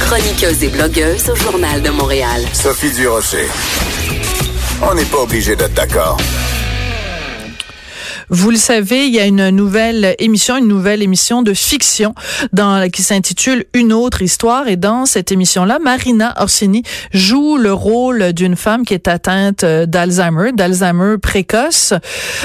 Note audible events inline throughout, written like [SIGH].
Chroniqueuse et blogueuse au Journal de Montréal. Sophie Durocher. On n'est pas obligé d'être d'accord. Vous le savez, il y a une nouvelle émission, une nouvelle émission de fiction dans, qui s'intitule Une autre histoire. Et dans cette émission-là, Marina Orsini joue le rôle d'une femme qui est atteinte euh, d'Alzheimer, d'Alzheimer précoce.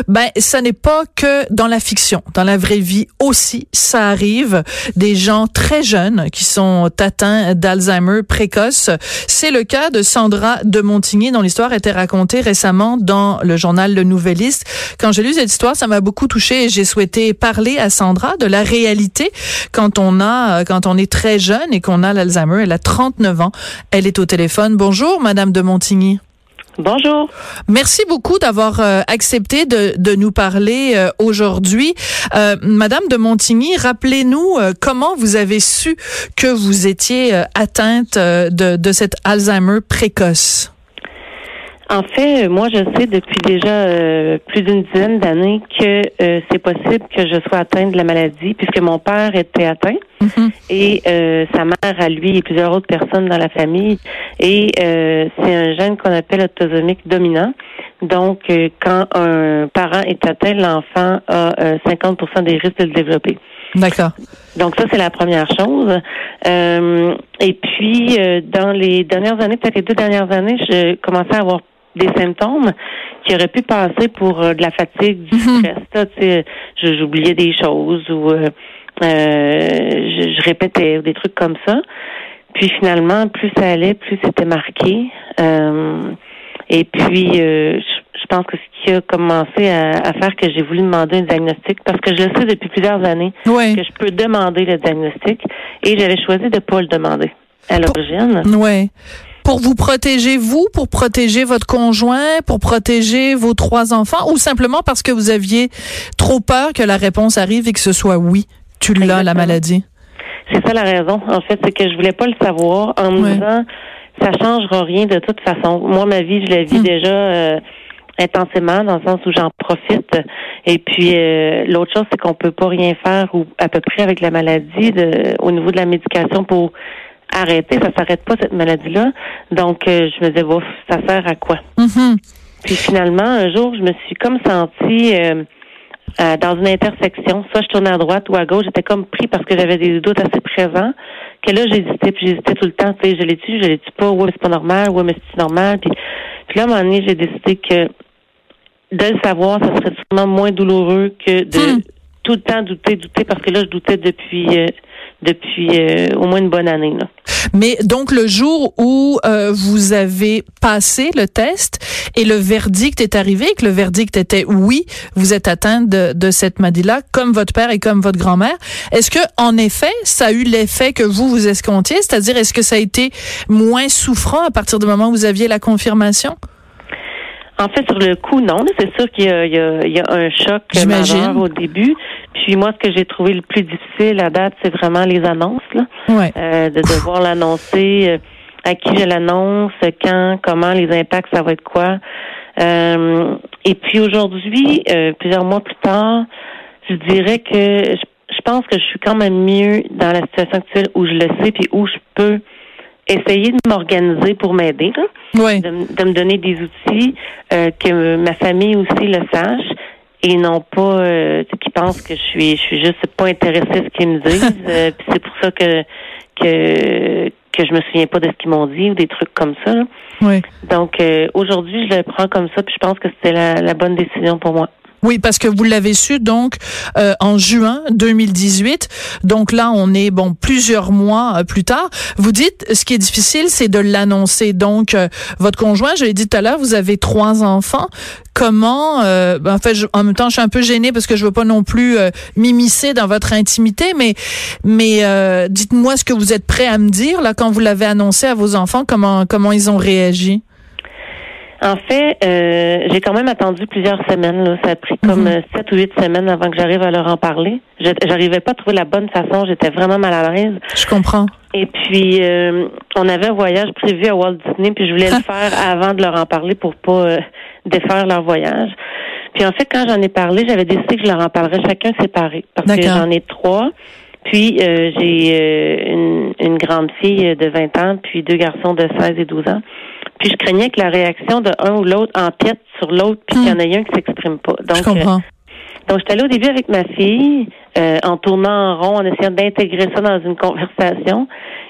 Ben, ça n'est pas que dans la fiction. Dans la vraie vie aussi, ça arrive. Des gens très jeunes qui sont atteints d'Alzheimer précoce. C'est le cas de Sandra de Montigny, dont l'histoire a été racontée récemment dans le journal Le Nouvelliste. Quand j'ai lu cette histoire, ça m'a beaucoup touché et j'ai souhaité parler à Sandra de la réalité quand on a, quand on est très jeune et qu'on a l'Alzheimer. Elle a 39 ans. Elle est au téléphone. Bonjour, Madame de Montigny. Bonjour. Merci beaucoup d'avoir euh, accepté de, de, nous parler euh, aujourd'hui. Euh, Madame de Montigny, rappelez-nous comment vous avez su que vous étiez atteinte de, de cet Alzheimer précoce? En fait, moi, je sais depuis déjà euh, plus d'une dizaine d'années que euh, c'est possible que je sois atteinte de la maladie, puisque mon père était atteint mhm. et euh, sa mère à lui et plusieurs autres personnes dans la famille. Et c'est un gène qu'on appelle autosomique dominant. Donc, quand un parent est atteint, l'enfant a 50% des risques de le développer. D'accord. Donc ça, c'est la première chose. et puis, dans les dernières années, peut-être les deux dernières années, je commençais à avoir des symptômes qui auraient pu passer pour euh, de la fatigue, du mhm. stress. J'oubliais des choses ou euh, euh, je, répétais des trucs comme ça. Puis finalement, plus ça allait, plus c'était marqué. et puis, je, pense que ce qui a commencé à, faire que j'ai voulu demander un diagnostic, parce que je le sais depuis plusieurs années que je peux demander le diagnostic, et j'avais choisi de ne pas le demander à l'origine. Oui pour vous protéger vous, pour protéger votre conjoint, pour protéger vos trois enfants, ou simplement parce que vous aviez trop peur que la réponse arrive et que ce soit oui, tu l'as la maladie? C'est ça la raison. En fait, c'est que je voulais pas le savoir en me disant ça changera rien de toute façon. Moi, ma vie, je la vis hmm. déjà euh, intensément dans le sens où j'en profite. Et puis euh, l'autre chose, c'est qu'on peut pas rien faire ou à peu près avec la maladie de, au niveau de la médication pour arrêter, ça s'arrête pas cette maladie-là. Donc, euh, je me disais, bon, ça sert à quoi? Mm-hmm. Puis finalement, un jour, je me suis comme sentie euh, euh, dans une intersection. Soit je tournais à droite ou à gauche. J'étais comme pris parce que j'avais des doutes assez présents. Que là, j'hésitais, puis j'hésitais tout le temps. Tu sais, je l'ai-tu, je l'ai-tu pas? Ouais, c'est pas normal. Ouais, mais c'est normal? Puis, puis là, à un moment donné, j'ai décidé que de le savoir, ça serait sûrement moins douloureux que de hmm. tout le temps douter, douter, parce que là, je doutais depuis depuis euh, au moins une bonne année. Là. Mais donc le jour où euh, vous avez passé le test et le verdict est arrivé, que le verdict était oui, vous êtes atteinte de, de cette maladie-là, comme votre père et comme votre grand-mère. Est-ce que en effet, ça a eu l'effet que vous vous escomptiez, c'est-à-dire est-ce que ça a été moins souffrant à partir du moment où vous aviez la confirmation? En fait, sur le coup, non. C'est sûr qu'il y, y, a un choc majeur au début. Puis moi, ce que j'ai trouvé le plus difficile à date, c'est vraiment les annonces. Là. Euh, de devoir l'annoncer, euh, à qui je l'annonce, quand, comment, les impacts, ça va être quoi. Euh, et puis aujourd'hui, plusieurs mois plus tard, je dirais que je, je, pense que je suis quand même mieux dans la situation actuelle où je le sais, puis où je peux essayer de m'organiser pour m'aider, oui. de, de, me donner des outils, que ma famille aussi le sache et non pas euh, qui pensent que je suis je suis juste pas intéressée à ce qu'ils me disent. [LAUGHS] euh, c'est pour ça que que que je me souviens pas de ce qu'ils m'ont dit ou des trucs comme ça. Oui. Donc euh, aujourd'hui, je le prends comme ça, puis je pense que c'était la, la bonne décision pour moi. Oui, parce que vous l'avez su donc euh, en juin 2018. Donc là, on est bon plusieurs mois euh, plus tard. Vous dites, ce qui est difficile, c'est de l'annoncer. Donc, euh, votre conjoint, je l'ai dit tout à l'heure, vous avez trois enfants. Comment ben, En fait, en même temps, je suis un peu gênée parce que je veux pas non plus m'immiscer dans votre intimité, mais mais dites-moi ce que vous êtes prêt à me dire là quand vous l'avez annoncé à vos enfants. Comment comment ils ont réagi? En fait, euh, j'ai quand même attendu plusieurs semaines. Là. Ça a pris comme mhm. euh, sept ou huit semaines avant que j'arrive à leur en parler. J'arrivais pas à trouver la bonne façon. J'étais vraiment mal à l'aise. Je comprends. Et puis, euh, on avait un voyage prévu à Walt Disney, puis je voulais le [LAUGHS] faire avant de leur en parler pour pas défaire leur voyage. Puis en fait, quand j'en ai parlé, j'avais décidé que je leur en parlerais chacun séparé, parce que j'en ai trois. Puis euh, j'ai euh, une, une grande fille de 20 ans, puis deux garçons de 16 et 12 ans. Puis je craignais que la réaction de un ou l'autre empiète sur l'autre, puis qu'il y en ait un qui s'exprime pas. Donc, Je comprends. donc, j'étais allée au début avec ma fille, euh, en tournant en rond, en essayant d'intégrer ça dans une conversation.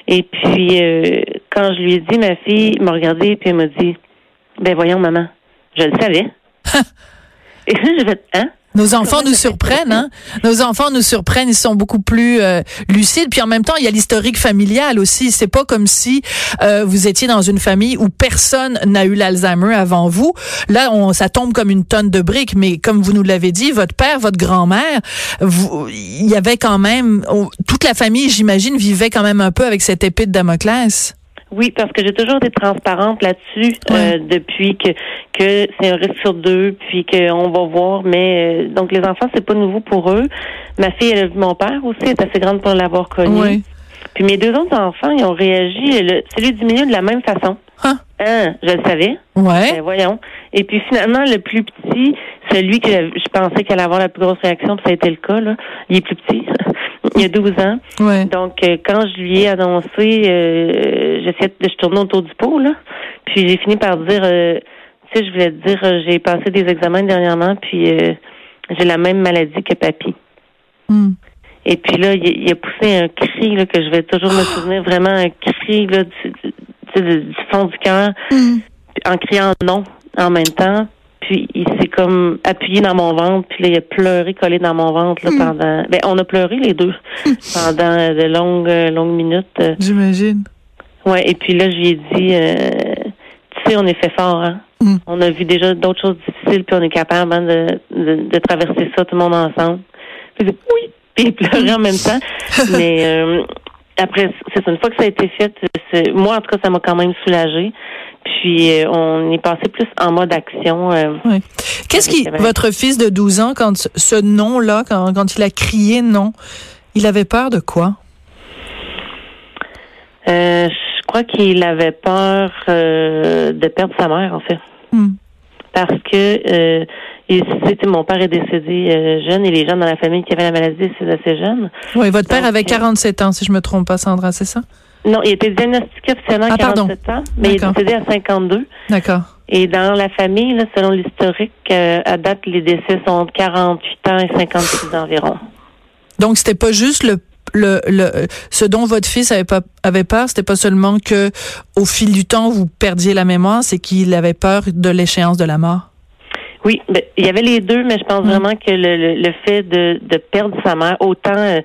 Et puis, euh, quand je lui ai dit, ma fille m'a regardé puis elle m'a dit, ben voyons, maman, je le savais. [LAUGHS] Et là, je vais, hein? Nos enfants nous surprennent, hein? Nos enfants nous surprennent, ils sont beaucoup plus euh, lucides. Puis en même temps, il y a l'historique familial aussi. C'est pas comme si euh, vous étiez dans une famille où personne n'a eu l'Alzheimer avant vous. Là, on, ça tombe comme une tonne de briques. Mais comme vous nous l'avez dit, votre père, votre grand-mère, il y avait quand même on- toute la famille, j'imagine, vivait quand même un peu avec cette épée de Damoclès. Oui, parce que j'ai toujours été transparente là-dessus euh, depuis que que c'est un risque sur deux, puis qu'on va voir. Mais euh, donc les enfants, c'est pas nouveau pour eux. Ma fille, elle a vu mon père aussi, elle est assez grande pour l'avoir connu. Oui. Puis mes deux autres enfants, ils ont réagi, le, celui du milieu de la même façon. Hein? Hein, je le savais. Ouais. Ben, voyons. Et puis finalement, le plus petit, celui que je pensais qu'elle allait avoir la plus grosse réaction, puis ça a été le cas, là. Il est plus petit. [LAUGHS] il a 12 ans. Ouais. Donc, euh, quand je lui ai annoncé, euh, j'essayais de, je tournais autour du pot, là. Puis j'ai fini par dire, euh, tu sais, je voulais te dire, euh, j'ai passé des examens dernièrement, puis euh, j'ai la même maladie que papy. Hmm. Et puis là, il, il a poussé un cri là, que je vais toujours me [GASPS] souvenir, vraiment un cri là, du, du, du- fond du cœur, Hmm. en criant non en même temps. Puis il s'est comme appuyé dans mon ventre, puis là, il a pleuré collé dans mon ventre là, pendant. Ben, on a pleuré les deux pendant de longues, longues minutes. euh. J'imagine. Ouais, et puis là, je lui ai dit, euh, tu sais, on est fait fort, hein. Mm. On a vu déjà d'autres choses difficiles, puis on est capable hein, de, de, de traverser ça tout le monde ensemble. Puis oui, puis il pleurait en même temps. [LAUGHS] Mais euh, après, c'est une fois que ça a été fait, moi, en tout cas, ça m'a quand même soulagée. Puis euh, on est passé plus en mode action. euh, Ouais. Qu'est-ce qui, votre fils de 12 ans, quand ce- nom-là, quand, quand il a crié non, il avait peur de quoi? euh, crois qu'il avait peur euh, de perdre sa mère, en fait. Hmm. parce que euh, mon père est décédé euh, jeune et les gens dans la famille qui avaient la maladie décédent assez jeunes. Oui, votre père Donc, avait euh, 47 ans, si je me trompe pas, Sandra, c'est ça? Non, il était diagnostiqué officiellement à Ah, pardon. 47 ans, mais il est décédé à 52. D'accord. Et dans la famille, là, selon l'historique, euh, à date, les décès sont entre 48 ans et 56 ans environ. Donc, c'était pas juste le, le, le, ce dont votre fils avait pas, avait peur, c'était pas seulement que, au fil du temps, vous perdiez la mémoire, c'est qu'il avait peur de l'échéance de la mort? Oui, ben, il y avait les deux, mais je pense Mm. vraiment que le, le, le fait de, de perdre sa mère, autant euh,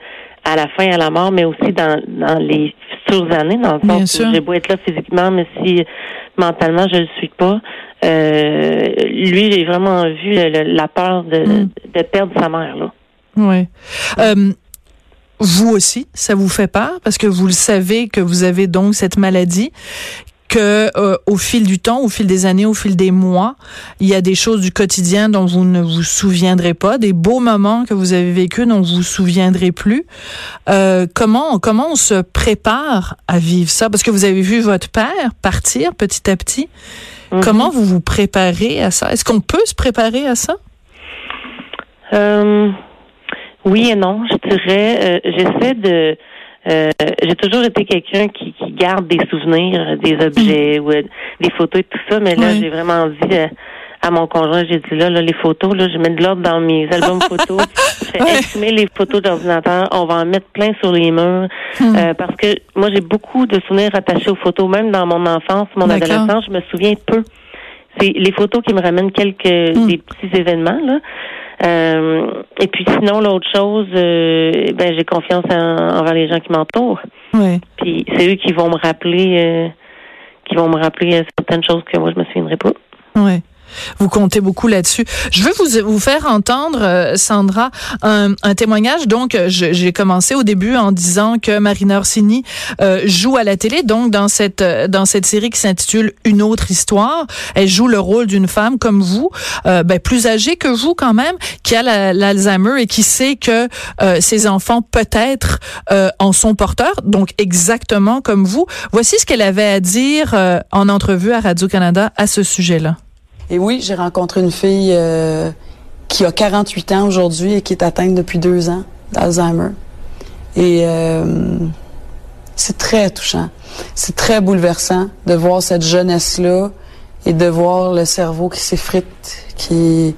à la fin, à la mort, mais aussi dans, dans les futures années, dans le sens où j'ai beau être là physiquement, mais si mentalement je le suis pas, euh, lui, j'ai vraiment vu le- la peur de, Mm. de perdre sa mère. Là. Oui. Euh, vous aussi, ça vous fait peur parce que vous le savez que vous avez donc cette maladie que euh, au fil du temps, au fil des années, au fil des mois, il y a des choses du quotidien dont vous ne vous souviendrez pas, des beaux moments que vous avez vécus dont vous vous souviendrez plus. Euh, comment comment on se prépare à vivre ça? Parce que vous avez vu votre père partir petit à petit. Mhm. Comment vous vous préparez à ça? Est-ce qu'on peut se préparer à ça? Euh, oui et non, je dirais. Euh, J'essaie de. euh, j'ai toujours été quelqu'un qui, qui garde des souvenirs, des objets ou euh, des photos et tout ça, mais là, Oui. j'ai vraiment dit euh, à mon conjoint, j'ai dit là, là, les photos, là, je mets de l'ordre dans mes albums photos. [LAUGHS] je fais Ouais. imprimer les photos d'ordinateur. On va en mettre plein sur les murs. Hmm. Euh, parce que moi, j'ai beaucoup de souvenirs attachés aux photos, même dans mon enfance, mon adolescence, je me souviens peu. C'est les photos qui me ramènent quelques Hmm. des petits événements là. Euh, et puis sinon l'autre chose, euh, ben j'ai confiance en- envers les gens qui m'entourent. Oui. Puis c'est eux qui vont me rappeler, euh, qui vont me rappeler euh, certaines choses que moi je me souviendrai pas. Ouais. Vous comptez beaucoup là-dessus. Je veux vous, vous faire entendre, euh, Sandra, un, un témoignage. Donc, euh, j'ai commencé au début en disant que Marina Orsini euh, joue à la télé, donc dans cette euh, dans cette série qui s'intitule Une autre histoire. Elle joue le rôle d'une femme comme vous, euh, ben, plus âgée que vous quand même, qui a la- l'Alzheimer et qui sait que ses enfants peut-être en sont porteurs, donc exactement comme vous. Voici ce qu'elle avait à dire en entrevue à Radio-Canada à ce sujet-là. Et oui, j'ai rencontré une fille euh, qui a 48 ans aujourd'hui et qui est atteinte depuis deux ans d'Alzheimer. Et euh, c'est très touchant. C'est très bouleversant de voir cette jeunesse-là et de voir le cerveau qui s'effrite, qui...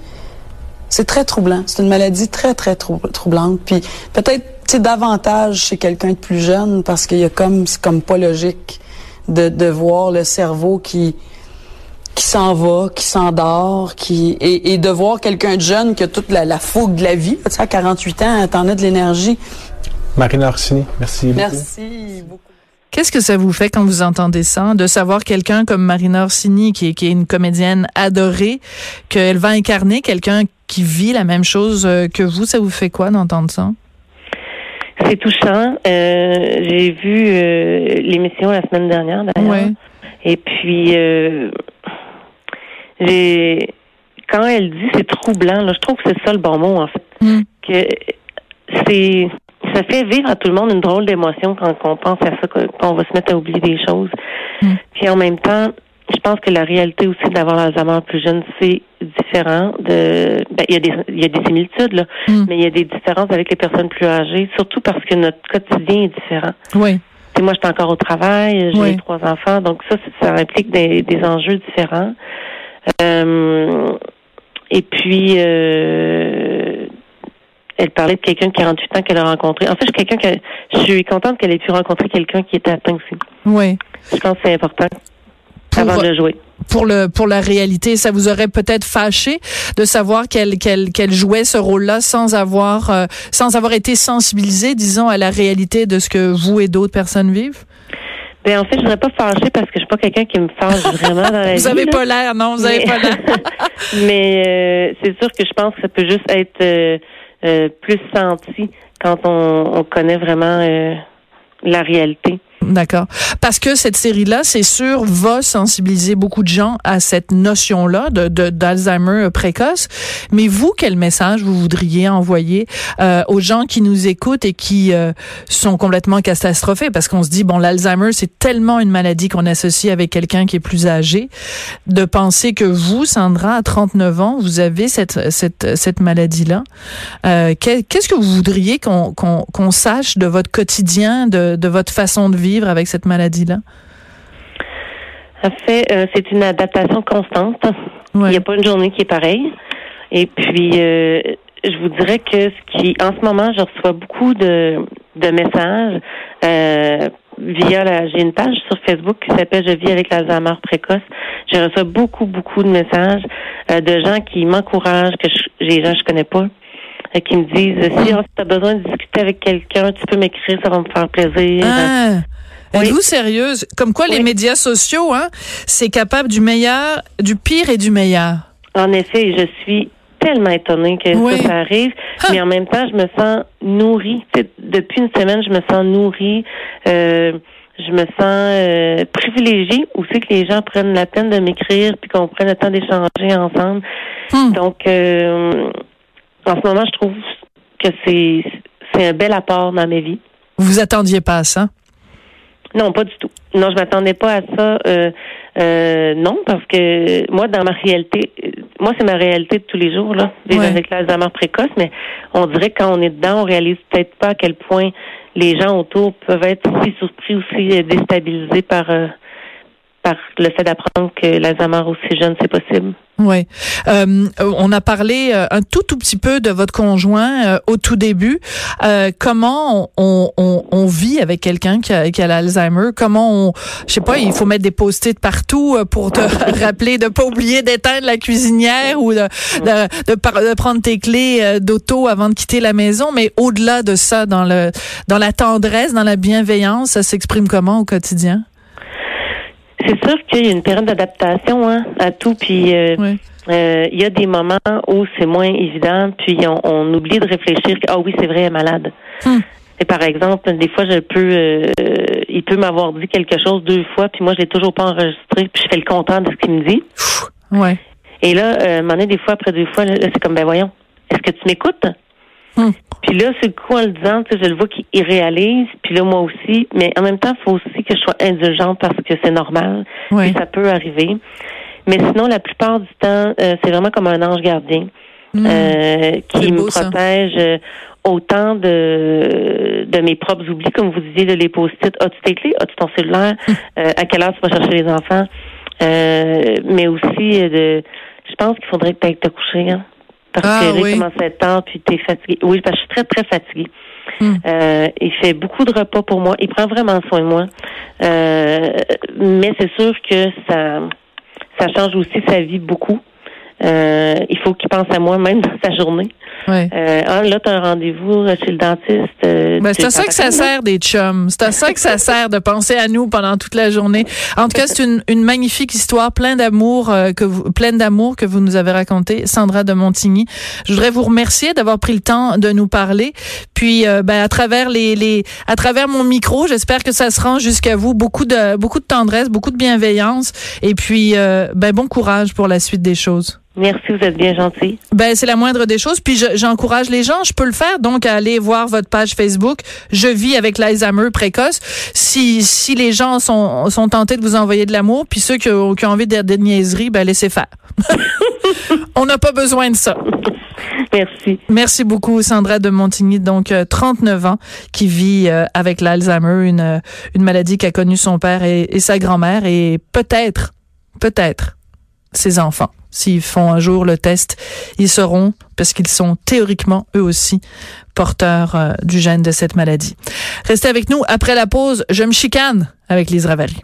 C'est très troublant. C'est une maladie très, très troublante. Puis peut-être, tu davantage chez quelqu'un de plus jeune parce qu'il y a comme, c'est comme pas logique de, de voir le cerveau qui, qui s'en va, qui s'endort, qui et, et, de voir quelqu'un de jeune qui a toute la, la fougue de la vie. Tu sais, à 48 ans, t'en as de l'énergie. Marina Orsini, merci beaucoup. Merci beaucoup. Qu'est-ce que ça vous fait quand vous entendez ça, de savoir quelqu'un comme Marina Orsini, qui est, qui est une comédienne adorée, qu'elle va incarner quelqu'un qui vit la même chose euh, que vous, ça vous fait quoi d'entendre ça? C'est touchant. Euh, j'ai vu euh, l'émission la semaine dernière, d'ailleurs. Ouais. Et puis, euh, j'ai quand elle dit c'est troublant, là, je trouve que c'est ça le bon mot, en fait. Mm. Que c'est ça fait vivre à tout le monde une drôle d'émotion quand on pense à ça, qu'on va se mettre à oublier des choses. Mm. Puis en même temps, je pense que la réalité aussi d'avoir l'Alzheimer plus jeune, c'est différent de ben, il y a des il y a des similitudes là, Mm. mais il y a des différences avec les personnes plus âgées, surtout parce que notre quotidien est différent. Oui. T'sais, moi, j'étais encore au travail, j'ai Oui. trois enfants, donc ça, ça implique des, des enjeux différents. Euh, et puis, euh, elle parlait de quelqu'un de 48 ans qu'elle a rencontré. En fait, je suis quelqu'un que je suis contente qu'elle ait pu rencontrer quelqu'un qui était atteint aussi. Oui. Je pense que c'est important avant de le jouer. Pour le pour la réalité, ça vous aurait peut-être fâché de savoir qu'elle qu'elle qu'elle jouait ce rôle-là sans avoir euh, sans avoir été sensibilisée, disons, à la réalité de ce que vous et d'autres personnes vivent? Ben en fait, je ne serais pas fâchée parce que je suis pas quelqu'un qui me fâche [LAUGHS] vraiment dans la vie. Vous avez là. pas l'air, non, vous avez Mais- pas l'air. [LAUGHS] Mais euh, c'est sûr que je pense que ça peut juste être euh, euh, plus senti quand on, on connaît vraiment euh, la réalité. D'accord. Parce que cette série-là, c'est sûr, va sensibiliser beaucoup de gens à cette notion-là de d'Alzheimer précoce. Mais vous, quel message vous voudriez envoyer euh, aux gens qui nous écoutent et qui euh, sont complètement catastrophés? Parce qu'on se dit, bon, l'Alzheimer, c'est tellement une maladie qu'on associe avec quelqu'un qui est plus âgé. De penser que vous, Sandra, à 39 ans, vous avez cette cette cette maladie-là. Euh, que- Qu'est-ce que vous voudriez qu'on qu'on qu'on sache de votre quotidien, de, de votre façon de vivre? Avec cette maladie-là? En fait, euh, c'est une adaptation constante. Il n'y a pas une journée qui est pareille. Et puis, euh, je vous dirais que ce qui, en ce moment, je reçois beaucoup de, de messages euh, via la. J'ai une page sur Facebook qui s'appelle Je vis avec l'Alzheimer précoce. Je reçois beaucoup, beaucoup de messages euh, de gens qui m'encouragent, que je, des gens que je connais pas, euh, qui me disent si tu as besoin de discuter avec quelqu'un, tu peux m'écrire, ça va me faire plaisir. Ah. Oui. Êtes-vous sérieuse? Comme quoi les médias sociaux, hein, c'est capable du meilleur, du pire et du meilleur. En effet, je suis tellement étonnée que Oui. ça, ça arrive, Ah. mais en même temps, je me sens nourrie. Depuis une semaine, je me sens nourrie. Euh, je me sens euh, privilégiée aussi que les gens prennent la peine de m'écrire puis qu'on prenne le temps d'échanger ensemble? Hmm. Donc, euh, en ce moment, je trouve que c'est c'est un bel apport dans ma vie. Vous attendiez pas à ça? Non, pas du tout. Non, je m'attendais pas à ça. Euh, euh, non, parce que moi, dans ma réalité, euh, moi, c'est ma réalité de tous les jours, là, vivre Ouais. avec l'Alzheimer précoce, mais on dirait que quand on est dedans, on réalise peut-être pas à quel point les gens autour peuvent être si surpris, aussi euh, déstabilisés par euh, par le fait d'apprendre que l'Alzheimer aussi jeune, c'est possible. Oui. Euh, on a parlé euh, un tout tout petit peu de votre conjoint euh, au tout début. Euh, comment on, on, on vit avec quelqu'un qui a, qui a l'Alzheimer? Comment on, je sais pas, il faut mettre des post-it partout euh, pour te [LAUGHS] rappeler de pas oublier d'éteindre la cuisinière ou de de, de, de prendre tes clés euh, d'auto avant de quitter la maison. Mais au-delà de ça, dans le dans la tendresse, dans la bienveillance, ça s'exprime comment au quotidien? C'est sûr qu'il y a une période d'adaptation hein, à tout, puis euh, Oui. euh, il y a des moments où c'est moins évident, puis on, on oublie de réfléchir que ah oui c'est vrai elle est malade. Hmm. Et par exemple, des fois je peux, euh, il peut m'avoir dit quelque chose deux fois, puis moi je l'ai toujours pas enregistré, puis je fais le compteur de ce qu'il me dit. Ouais. Et là, euh, donné, des fois après deux fois, là, c'est comme ben voyons, est-ce que tu m'écoutes? Hmm. Puis là, c'est le coup en le disant, tu sais, je le vois qu'il il réalise, puis là moi aussi, mais en même temps, il faut aussi que je sois indulgente parce que c'est normal. Puis ça peut arriver. Mais sinon, la plupart du temps, euh, c'est vraiment comme un ange gardien. Hmm. euh, qui me protège euh, autant de, de mes propres oublis, comme vous disiez, de les post-it. As-tu tes clés? As-tu ton cellulaire? Euh, à quelle heure tu vas chercher les enfants? Euh, mais aussi de je pense qu'il faudrait ailles te coucher, hein. Parce Ah, que oui. commence à être tard, puis t'es fatigué. Oui, parce que je suis très, très fatiguée. Hmm. Euh, il fait beaucoup de repas pour moi. Il prend vraiment soin de moi. Euh, mais c'est sûr que ça, ça change aussi sa vie beaucoup. Euh, il faut qu'il pense à moi même dans sa journée. Ouais. Euh, ah, là, tu as un rendez-vous chez le dentiste. euh, Ben, c'est à ça que ça sert des chums. C'est à ça que ça [LAUGHS] sert de penser à nous pendant toute la journée. En tout cas, c'est une, une magnifique histoire, plein d'amour euh, que vous, pleine d'amour que vous nous avez raconté, Sandra de Montigny. Je voudrais vous remercier d'avoir pris le temps de nous parler. Puis, euh, ben, à travers les, les, à travers mon micro, j'espère que ça se rend jusqu'à vous. Beaucoup de, beaucoup de tendresse, beaucoup de bienveillance. Et puis, euh, ben, bon courage pour la suite des choses. Merci, vous êtes bien gentil. Ben c'est la moindre des choses. Puis je- j'encourage les gens, je peux le faire donc à aller voir votre page Facebook. Je vis avec l'Alzheimer précoce. Si si les gens sont sont tentés de vous envoyer de l'amour, puis ceux qui, ont- qui ont envie de des niaiseries, ben laissez faire. [LAUGHS] On n'a pas besoin de ça. Merci. Merci beaucoup Sandra de Montigny, donc euh, 39 ans, qui vit euh, avec l'Alzheimer, une euh, une maladie qu'a connue son père et, et sa grand-mère et peut-être peut-être ses enfants. S'ils font un jour le test, ils seront, parce qu'ils sont théoriquement eux aussi porteurs euh, du gène de cette maladie. Restez avec nous après la pause. Je me chicane avec Lise Ravary.